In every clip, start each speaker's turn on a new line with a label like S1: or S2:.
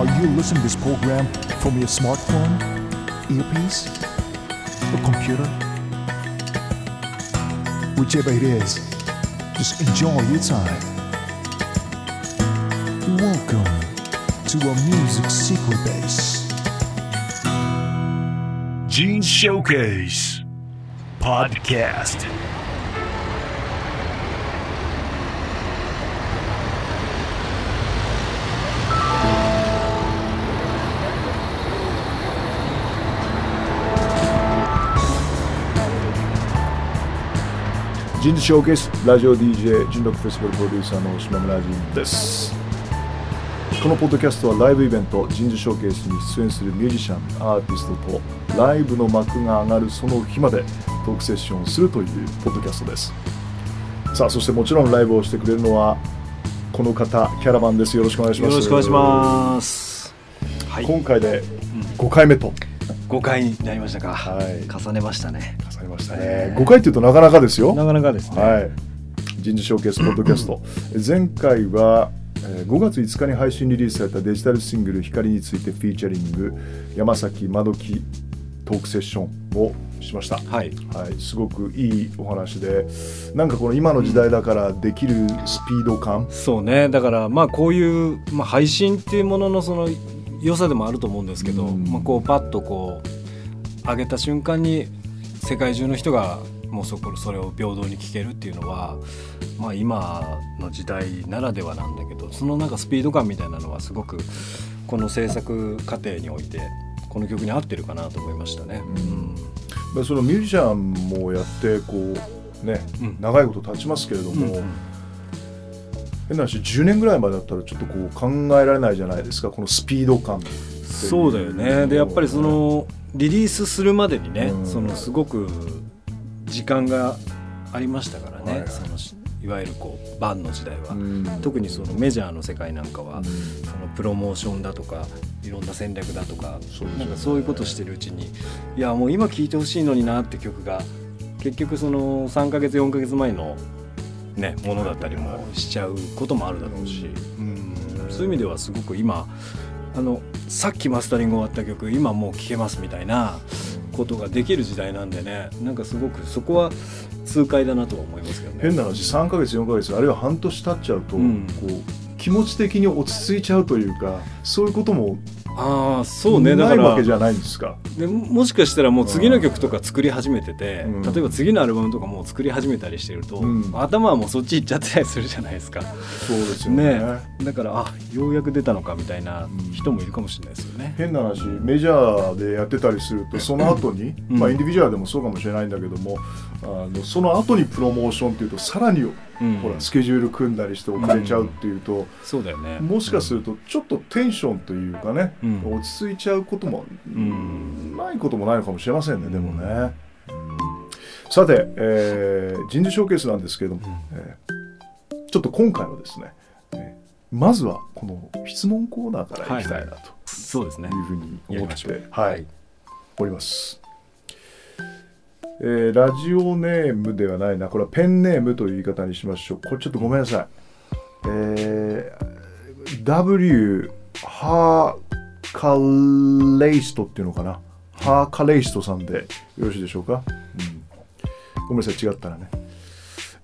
S1: Are you listening to this program from your smartphone, earpiece, or computer? Whichever it is, just enjoy your time. Welcome to a music secret base.
S2: Gene Showcase Podcast.
S3: 人事ショーケースラジオ DJ 人力フェスティバルプロデューサーの島村仁です。このポッドキャストはライブイベント人事ショーケースに出演するミュージシャンアーティストとライブの幕が上がるその日までトークセッションをするというポッドキャストです。さあそしてもちろんライブをしてくれるのはこの方キャラバンです。よろしくお願いします。
S4: よろしくお願いします。はい、
S3: 今回で5回目と
S4: 5回になりましたか。
S3: はい
S4: 重ねましたね。
S3: 重ねましたね5回っていうとなかなかですよ
S4: なかなかですね。
S3: はい、人事ショーケースポッドキャスト前回はえー5月5日に配信リリースされたデジタルシングル「光」についてフィーチャリング山崎まどきトークセッションをしました、
S4: はい。
S3: はい、すごくいいお話でなんかこの今の時代だからできるスピード感、
S4: そうね。だからまあこういうまあ配信っていうもののその良さでもあると思うんですけど、
S3: うん。
S4: まあこうパッとこう上げた瞬間に世界中の人がもうそこそれを平等に聞けるっていうのは、まあ今の時代ならではなんだけど、そのなんかスピード感みたいなのはすごくこの制作過程においてこの曲に合ってるかなと思いましたね。うん。
S3: まあそのミュージシャンもやってこうね、
S4: うん。
S3: 長いこと経ちますけれども、
S4: うん
S3: 変な話10年ぐらい前だったらちょっとこう考えられないじゃないですかこのスピード感
S4: そうだよね。でやっぱりそのリリースするまでにね、
S3: うん。
S4: そのすごく時間がありましたからね、
S3: はいはい。
S4: そのいわゆるこうバンの時代は、
S3: うん。
S4: 特にそのメジャーの世界なんかは、
S3: うん。
S4: そのプロモーションだとかいろんな戦略だとか
S3: そう
S4: なんかそういうことしてるうちにいやもう今聴いてほしいのになって曲が結局その3ヶ月4ヶ月前の、ね、ものだったりもしちゃうこともあるだろうし、うん。そういう意味ではすごく今あのさっきマスタリング終わった曲今もう聴けますみたいなことができる時代なんでねなんかすごくそこは痛快だなとは思いますけどね。
S3: 変な話3ヶ月4ヶ月あるいは半年経っちゃうと、
S4: うん。
S3: こう気持ち的に落ち着いちゃうというかそういうことも
S4: ああそうね。だ
S3: な
S4: から。
S3: いわけじゃないんですか。
S4: でももしかしたらもう次の曲とか作り始めてて、
S3: うん。
S4: 例えば次のアルバムとかもう作り始めたりしてると、
S3: うん。
S4: 頭はもうそっち行っちゃってたりするじゃないですか。
S3: そうですよね。
S4: ね。だからあようやく出たのかみたいな人もいるかもしれないですよね。
S3: 変な話メジャーでやってたりするとその後に、
S4: うん。
S3: まあインディビジュアルでもそうかもしれないんだけどもあのその後にプロモーションっていうとさらに、
S4: うん。
S3: ほらスケジュール組んだりして遅れちゃうっていうと、
S4: そうだよね。
S3: もしかするとちょっとテンションというかね、
S4: うん。
S3: 落ち着いちゃうことも、
S4: ん
S3: ないこともないのかもしれませんね、でもね。さて、えー人事ショーケースなんですけれども、えーちょっと今回はですね、えーまずはこの質問コーナーからいきたいなと
S4: そうですね。
S3: い。うふうに思っ
S4: やりましょう。
S3: て、はい、おります。えーラジオネームではないな、これはペンネームという言い方にしましょう。これちょっとごめんなさい。えー W ハーカレイストっていうのかな？ハーカレイストさんでよろしいでしょうか？うん、ごめんなさい、違ったらね。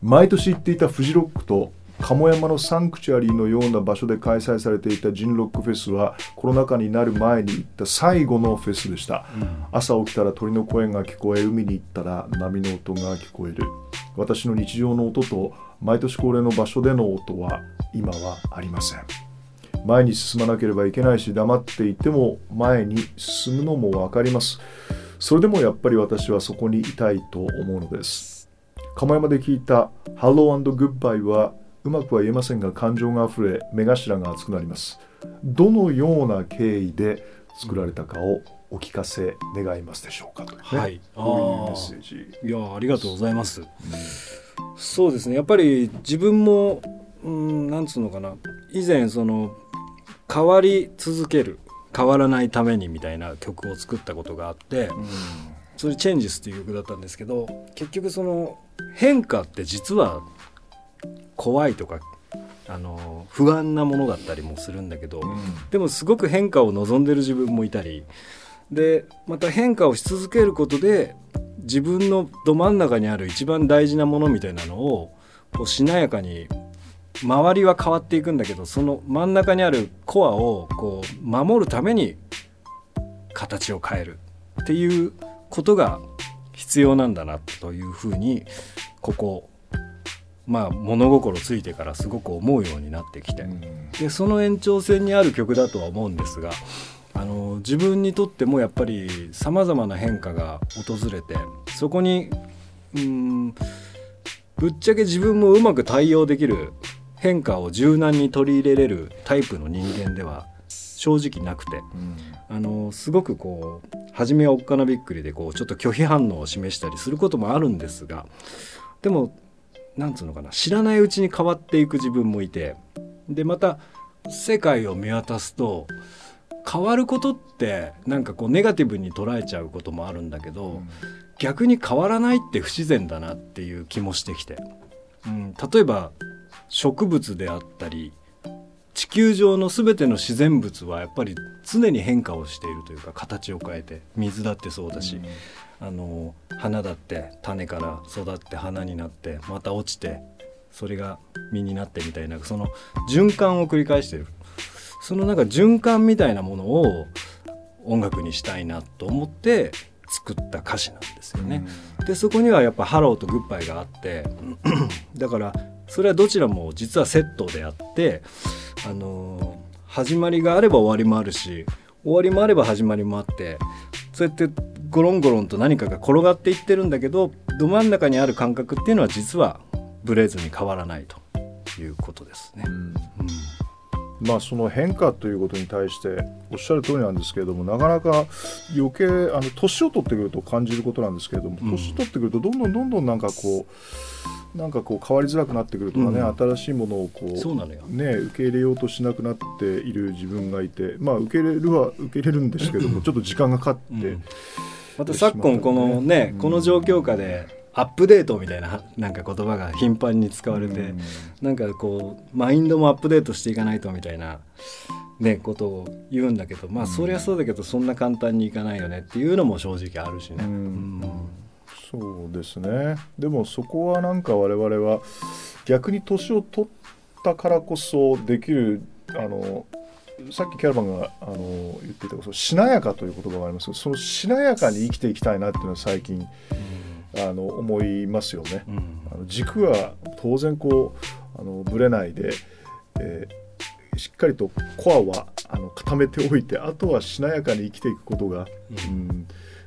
S3: 毎年行っていたフジロックと鴨山のサンクチュアリーのような場所で開催されていたジンロックフェスはコロナ禍になる前に行った最後のフェスでした、朝起きたら鳥の声が聞こえ海に行ったら波の音が聞こえる。私の日常の音と毎年恒例の場所での音は今はありません。前に進まなければいけないし黙っていても前に進むのも分かります。それでもやっぱり私はそこにいたいと思うのです。釜山で聞いた「Hello and Goodbye」はうまくは言えませんが感情があふれ目頭が熱くなります。どのような経緯で作られたかをお聞かせ願いますでしょうかというね、
S4: はい。
S3: こういうメッセージ。
S4: いやありがとうございます。そうですね。やっぱり自分もうんなんつうのかな。以前その変わり続ける変わらないためにみたいな曲を作ったことがあって、それ「チェンジス」っていう曲だったんですけど結局その変化って実は怖いとかあの不安なものだったりもするんだけど、でもすごく変化を望んでる自分もいたりでまた変化をし続けることで自分のど真ん中にある一番大事なものみたいなのをこうしなやかに周りは変わっていくんだけどその真ん中にあるコアをこう守るために形を変えるっていうことが必要なんだなというふうにここまあ物心ついてからすごく思うようになってきて、でその延長線にある曲だとは思うんですがあの自分にとってもやっぱりさまざまな変化が訪れてそこにうんぶっちゃけ自分もうまく対応できる変化を柔軟に取り入れれるタイプの人間では正直なくて、あのすごくこう初めはおっかなびっくりでこうちょっと拒否反応を示したりすることもあるんですがでもなんつうのかな知らないうちに変わっていく自分もいてでまた世界を見渡すと変わることってなんかこうネガティブに捉えちゃうこともあるんだけど、逆に変わらないって不自然だなっていう気もしてきて、うん、例えば植物であったり地球上の全ての自然物はやっぱり常に変化をしているというか形を変えて水だってそうだし、あの花だって種から育って花になってまた落ちてそれが実になってみたいなその循環を繰り返してる。そのなんか循環みたいなものを音楽にしたいなと思って作った歌詞なんですよね。でそこにはやっぱ「Hello」と「Goodbye」があって だからそれはどちらも実はセットであってあの始まりがあれば終わりもあるし終わりもあれば始まりもあってそうやってゴロンゴロンと何かが転がっていってるんだけどど真ん中にある感覚っていうのは実はブレずに変わらないということですね。うん。
S3: まあ、その変化ということに対しておっしゃる通りなんですけれどもなかなか余計あの年を取ってくると感じることなんですけれども、年取ってくるとどんどんどんどんなんかこうなんかこう変わりづらくなってくるとかね、うん、新しいものをこうね、受け入れようとしなくなっている自分がいて、まあ、受け入れるは受け入れるんですけども ちょっと時間がかかって、うん、
S4: また昨今このね、この状況下でアップデートみたいななんか言葉が頻繁に使われて、うん、なんかこうマインドもアップデートしていかないとみたいな、ね、ことを言うんだけどまあそりゃそうだけどそんな簡単にいかないよねっていうのも正直あるしね。うん、
S3: そうですね。でもそこはなんか我々は逆に年を取ったからこそできるあのさっきキャラバンがあの言っていたそのしなやかという言葉がありますけどそのしなやかに生きていきたいなっていうのは最近、あの思いますよね。うん、あの軸は当然こうあのぶれないで、えー、しっかりとコアはあの固めておいてあとはしなやかに生きていくことが、うん、うん、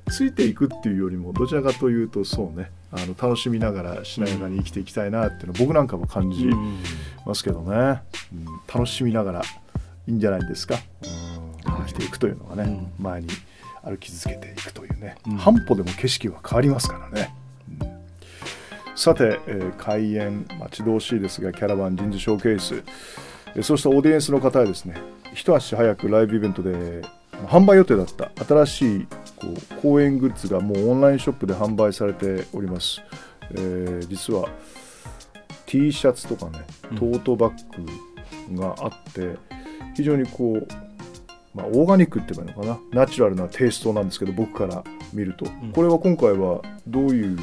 S3: ついていくっていうよりもどちらかというとそうねあの楽しみながらしなやかに生きていきたいなっていうのは僕なんかも感じますけどね、うん、楽しみながらいいんじゃないですか、うん、生きていくというのはね、前に歩き続けていくというね、半歩でも景色は変わりますからね。さて、えー、開演待ち遠しいですがキャラバン人事ショーケース、えー、そうしたオーディエンスの方はですね一足早くライブイベントで販売予定だった新しいこう公演グッズがもうオンラインショップで販売されております、えー、実は T シャツとかねトートバッグがあって、非常にこう、まあ、オーガニックって言えばいいのかな？ナチュラルなテイストなんですけど僕から見ると、これは今回はどういう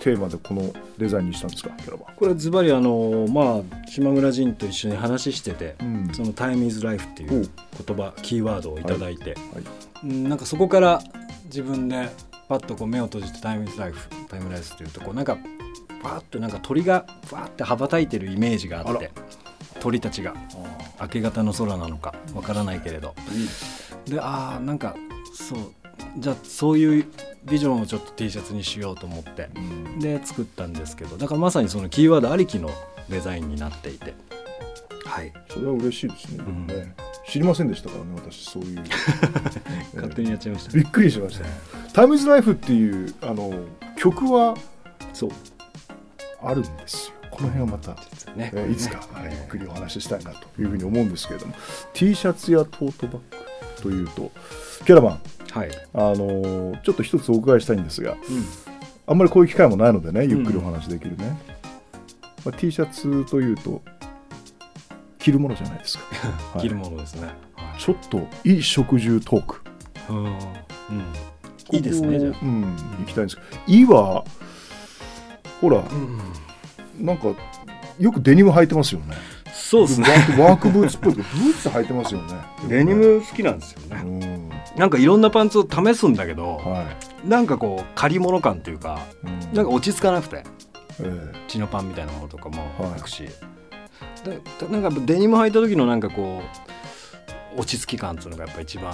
S3: テーマでこのデザインにしたんですか？
S4: これズバリあのまあ島村仁と一緒に話してて、うん、その「タイムイズライフっていう言葉キーワードを頂いて、はい。はい、なんかそこから自分でパッとこう目を閉じて「タイムイズライフタイムライス」っていうとこうなんかパッとなんか鳥がバーって羽ばたいてるイメージがあって鳥たちが明け方の空なのかわからないけれど、でああなんかそうじゃあそういうビジョンをちょっと T シャツにしようと思って、うん、で作ったんですけどだからまさにそのキーワードありきのデザインになっていて。はい。
S3: それは嬉しいですね,、うん、ね知りませんでしたからね私そういう。
S4: 勝手にやっちゃいました、
S3: びっくりしました「タイムズライフっていうあの曲は
S4: そう。
S3: あるんですよこの辺はまた、ね。えー、いつか、はい、ゆっくりお話ししたいなというふうに思うんですけれども、T シャツやトートバッグというとキャラバン
S4: はい、
S3: あのちょっと一つお伺いしたいんですが、うん、あんまりこういう機会もないのでねゆっくりお話できるね、うん、まあ、T シャツというと着るものじゃないですか、はい。
S4: 着るものですね、
S3: ちょっといい食住トーク。
S4: うん。うん、いいですねじゃあ。
S3: ここうん行きたいんですけど「い」はほら
S4: うん
S3: なんかよくデニム履いてますよね。
S4: そうですね。
S3: ワークブーツっぽいブーツ履いてますよね。
S4: デニム好きなんですよ
S3: う
S4: ね
S3: ん。
S4: なんかいろんなパンツを試すんだけど
S3: はい。
S4: なんかこう借り物感っていうか
S3: うん。
S4: なんか落ち着かなくて。
S3: え
S4: チノパンみたいなものとかも
S3: はい。
S4: 履くし、ででなんかデニム履いた時のなんかこう落ち着き感っていうのがやっぱ一番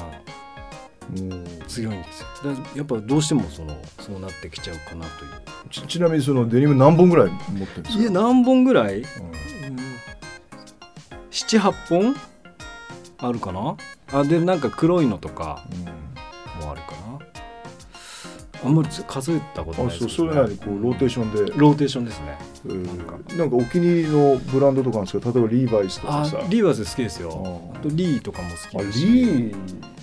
S4: 強いんですよ。でやっぱどうしてもそのそうなってきちゃうかなという。
S3: ちちなみにそのデニム何本ぐらい持ってるんですか？
S4: いや何本ぐらい？
S3: うん。
S4: 78本？あるかな？あでなんか黒いのとかもあるかなあんまり数えたこと
S3: あ
S4: ないです
S3: そうそれなりにこうローテーションで、
S4: ローテーションですね。
S3: うん。
S4: なんか。
S3: お気に入りのブランドとかあるんですか？例えばリーバイスとか
S4: あ
S3: さ
S4: リーバーズ好きですよ。
S3: あ
S4: あとリーとかも好
S3: あ
S4: きだし。
S3: リー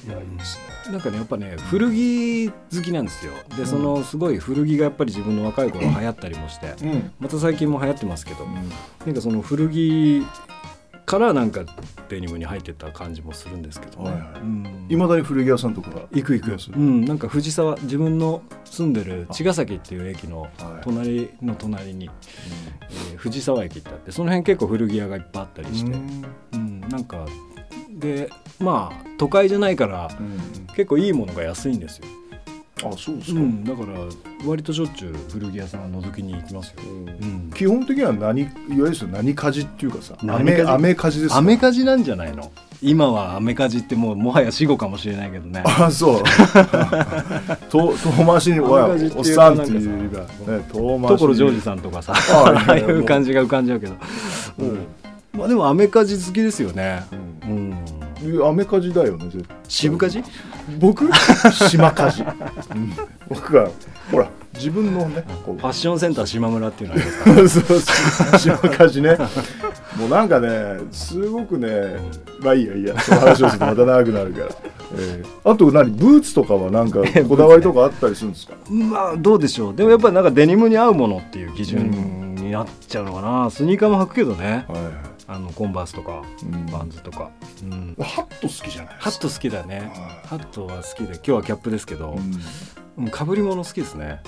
S3: いやいいですね。
S4: なんかねやっぱね古着好きなんですよ。でそのすごい古着がやっぱり自分の若い頃流行ったりもして。
S3: うん。
S4: また最近も流行ってますけど。なんかその古着からなんかデニムに入ってった感じもするんですけどね、
S3: はいはい。
S4: うん。
S3: いまだに古着屋さんとか
S4: 行く行く。うん。なんか藤沢自分の住んでる茅ヶ崎っていう駅の
S3: はい。
S4: 隣の隣に、えー藤沢駅ってあってその辺結構古着屋がいっぱいあったりして、うん。なんかでまあ都会じゃないから
S3: うん。
S4: 結構いいものが安いんですよ、
S3: あそうですか、
S4: うん、だから割としょっちゅう古着屋さん覗きに行きますよ、うん、
S3: 基本的には何いわゆる何かじっていうかさアメアメかじですか？
S4: アメカジなんじゃないの？今はアメカジってもうもはや死後かもしれないけどね。
S3: あそう。と遠回しに「お
S4: っ
S3: さん」っていうかね遠回しに。
S4: 所ジョージさんとかさ
S3: あ
S4: ああいう感じが浮かんじゃうけど、うん。まあでもアメカジ好きですよね、うん、
S3: アメかじだよね絶対。
S4: 渋カジ
S3: 僕？島かじ、うん。僕がほら自分のねこう。
S4: ファッションセンター島村っていうのありますから。
S3: そうそう島かじね。もうなんかねすごくねまあいいやいいや。その話をするとまた長くなるから、えー。あと何？ブーツとかはなんかこだわりとかあったりするんですか？
S4: まあどうでしょう。でもやっぱりなんかデニムに合うものっていう基準になっちゃうのかな、スニーカーも履くけどね。
S3: はいはい
S4: あのコンバースとか
S3: うん。
S4: バンズとか、うん、
S3: ハット好きじゃない
S4: ハット好きだね。
S3: は
S4: ハットは好きで今日はキャップですけど、
S3: うん。
S4: うん、かぶり物好きですね、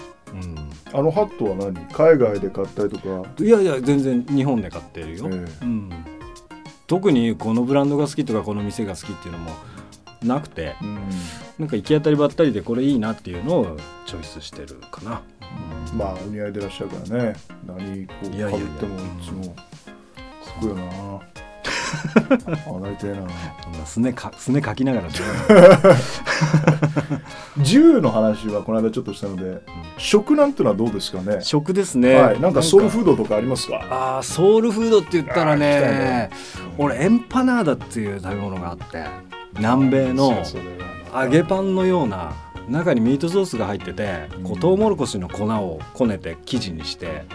S3: あのハットは何？海外で買ったりとか、
S4: うん、いやいや全然日本で買ってるよ、
S3: ええ。
S4: うん、特にこのブランドが好きとかこの店が好きっていうのもなくて
S3: うん。
S4: なんか行き当たりばったりでこれいいなっていうのをチョイスしてるかな、
S3: まあお似合いでいらっしゃるからね。何こう
S4: いやいやいや。
S3: かぶってもいつも。かっこいいよな。あなりてえな。
S4: すねかすねかきながらね。
S3: 銃の話はこの間ちょっとしたので、食なんてのはどうですかね？
S4: 食ですね、
S3: はい、なんかソウルフードとかありますか？
S4: あーソウルフードって言ったらね
S3: ね。
S4: 俺エンパナーダっていう食べ物があって南米の揚げパンのような中にミートソースが入っててこ
S3: う
S4: うんトウモロコシの粉をこねて生地にして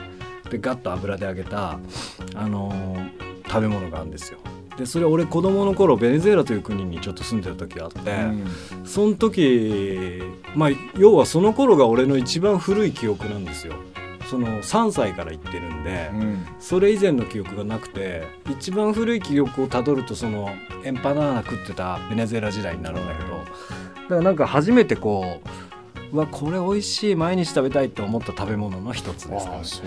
S4: でガッと油で揚げた、あのー食べ物があるんですよ。でそれ俺子供の頃ベネズエラという国にちょっと住んでる時があって、
S3: うん
S4: その時まあ要はその頃が俺の一番古い記憶なんですよ。その3歳から行ってるんで、
S3: うん
S4: それ以前の記憶がなくて一番古い記憶をたどるとそのエンパナーナ食ってたベネズエラ時代になるんだけどだからなんか初めてこううわこれ美味しい毎日食べたいって思った食べ物の一つです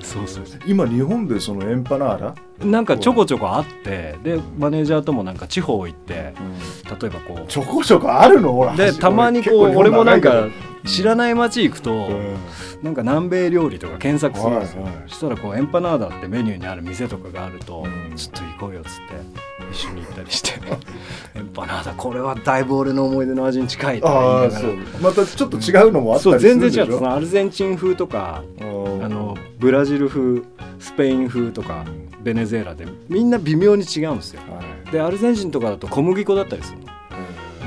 S3: そう。
S4: そう
S3: 今日本でそのエンパナーラ、
S4: なんかちょこちょこあってでマネージャーともなんか地方行って例えばこ
S3: ちょこちょこあるの？
S4: でたまにこう俺もなんか知らない街行くと
S3: うん。
S4: なんか南米料理とか検索するんですよ、そしたらこうエンパナーダってメニューにある店とかがあると、
S3: うん。
S4: ちょっと行こうよっつって一緒に行ったりして。エンパナーダこれはだいぶ俺の思い出の味に近いとか言い
S3: またちょっと違うのもあったりする
S4: 全
S3: でしょ？
S4: 然違う。アルゼンチン風とか
S3: あ
S4: あのブラジル風スペイン風とかベネズエラでみんな微妙に違うんですよ。
S3: はい。
S4: でアルゼンチンとかだと小麦粉だったりするの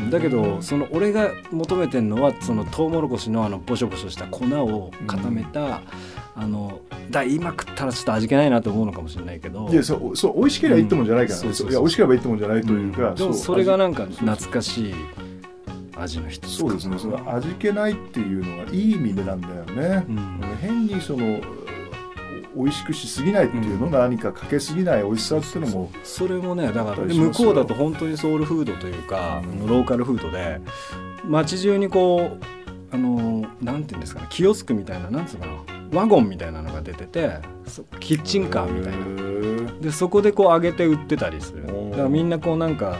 S4: だけどその俺が求めてるのはそのトウモロコシのあのボショボショした粉を固めた、あのだ今食ったらちょっと味気ないなと思うのかもしれないけど。
S3: いやそうそう美味しければいいってもんじゃないから、
S4: うん。そう
S3: いや美味しければいいってもんじゃないというか、
S4: でもそれがなんか懐かしい味の一つ
S3: そうですね。その味気ないっていうのがいい意味でなんだよね、
S4: うん。
S3: 変にその美味しくしすぎないっていうの、何かかけすぎない美味しさっていうのも
S4: それもねだから向こうだと本当にソウルフードというか、
S3: うん。
S4: ローカルフードで街中にこうあのなんていうんですかねキオスクみたいななんつうのかなワゴンみたいなのが出ててそキッチンカーみたいな。
S3: な
S4: でそこでこう揚げて売ってたりする。だからみんなこうなんか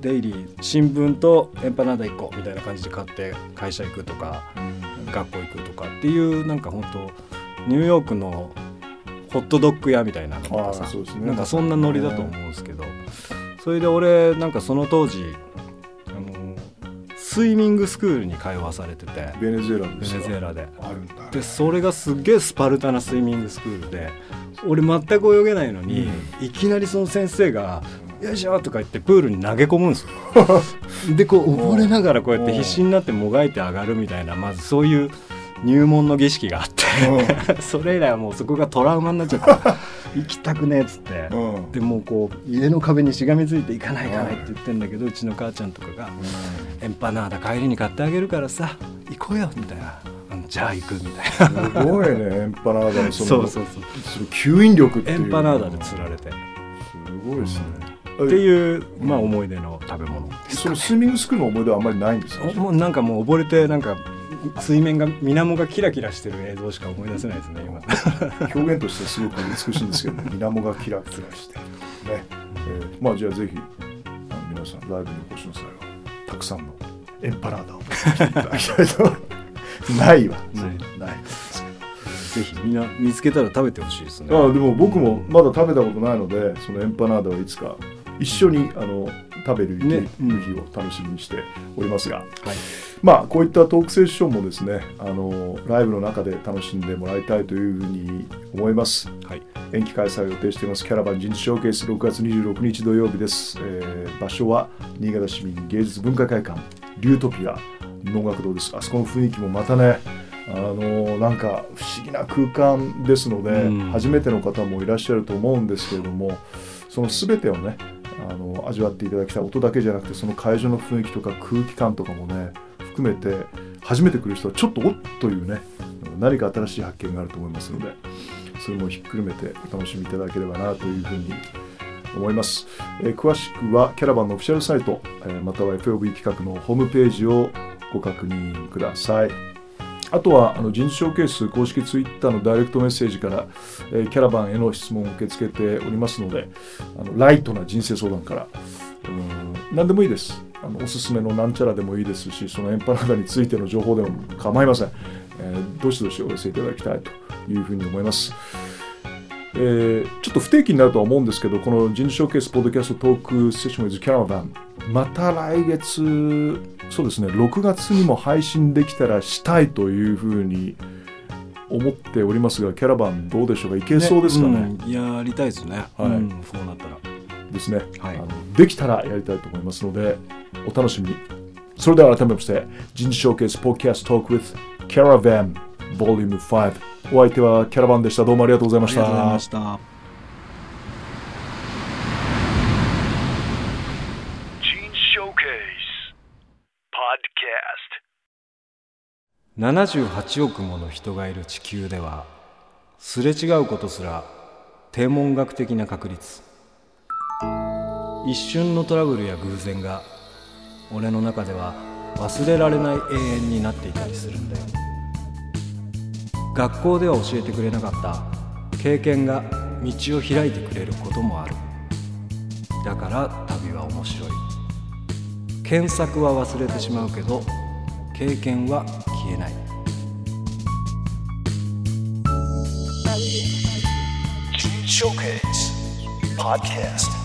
S4: デイリー新聞とエンパナーダ1個みたいな感じで買って会社行くとか学校行くとかっていうなんか本当ニューヨークのホットドッグ屋みたいなのとか
S3: あ
S4: さ
S3: ね
S4: なんかそんなノリだと思うんですけどそれで俺なんかその当時あのスイミングスクールに通わされてて
S3: ベネズエラ
S4: ベ
S3: ですか？
S4: ネズエラで。
S3: あるんだね
S4: でそれがすっげえスパルタなスイミングスクールで俺全く泳げないのに、いきなりその先生が「よいしょ!」とか言ってプールに投げ込むんですよ。でこう溺れながらこうやって必死になってもがいて上がるみたいなまずそういう入門の儀式があって それ以来はもうそこがトラウマになっちゃって 行きたくねえっつって。
S3: うん。うん
S4: でもうこう家の壁にしがみついて行かない行かないって言ってんだけどうちの母ちゃんとかが「エンパナーダ帰りに買ってあげるからさ行こうよ」みたいな「うんじゃあ行く」みたいな。
S3: すごいね エンパナーダのその
S4: そうそうそう。
S3: その吸引力っていう。
S4: エンパナーダで釣られて。っ
S3: すごいですね、
S4: ていう、まあ、思い出の食べ物です
S3: そのスイミングスクールの思い出はあんまりないんですか？
S4: おもうなんかもう溺れてなんか水面が水面がキラキラしてる映像しか思い出せないですね今
S3: 表現としてはすごく美しいんですけど、ね、水面がキラキラしてね、えーまあじゃあぜひ皆さんライブにお越しの際はたくさんのエンパナーダをいただきたいとないわ
S4: ない
S3: ないですけど
S4: ぜひみんな見つけたら食べてほしいですね
S3: あでも僕もまだ食べたことないのでそのエンパナーダをいつか一緒にあの食べる日,、
S4: ねうん。
S3: 日を楽しみにしておりますが、
S4: はい。
S3: まあこういったトークセッションもですねあのライブの中で楽しんでもらいたいというふうに思います。
S4: はい。
S3: 延期開催を予定していますキャラバン人事ショーケース6月26日土曜日です、えー場所は新潟市民芸術文化会館リュートピア能楽堂です。あそこの雰囲気もまたねあのなんか不思議な空間ですので、
S4: うん。
S3: 初めての方もいらっしゃると思うんですけれどもその全てをねあの味わっていただきたい音だけじゃなくてその会場の雰囲気とか空気感とかもね含めて初めて来る人はちょっとおっというね何か新しい発見があると思いますのでそれもひっくるめてお楽しみいただければなというふうに思います、えー詳しくはキャラバンのオフィシャルサイト、えーまたは FOB 企画のホームページをご確認ください。あとはあの人事ショーケース公式ツイッターのダイレクトメッセージから、えーキャラバンへの質問を受け付けておりますのであのライトな人生相談からうん何でもいいです。あのおすすめのなんちゃらでもいいですしそのエンパナーダについての情報でも構いません、えーどしどしお寄せいただきたいというふうに思います。えーちょっと不定期になるとは思うんですけどこの人事ショーケースポッドキャストトークセッション with キャラバンまた来月そうですね。6月にも配信できたらしたいというふうに思っておりますがキャラバンどうでしょうか？いけそうですかね？
S4: うん。いややりたいですね、
S3: はい。
S4: うん。そうなったら。
S3: ですね、
S4: はい。
S3: あのできたらやりたいと思いますのでお楽しみに。それでは改めまして人事ショーケースポッドキャストトーク with キャラバン Vol. 5お相手はキャラバンでした。どうもありがとうございまし
S4: ありがとうござい
S3: た
S4: ました
S2: Gene Showcase Podcast.
S4: 78億もの人がいる地球ではすれ違うことすら天文学的な確率。一瞬のトラブルや偶然が俺の中では忘れられない永遠になっていたりするんだよ。学校では教えてくれなかった経験が道を開いてくれることもある。だから旅は面白い。検索は忘れてしまうけど経験は消えない
S2: Gene Showcase Podcast.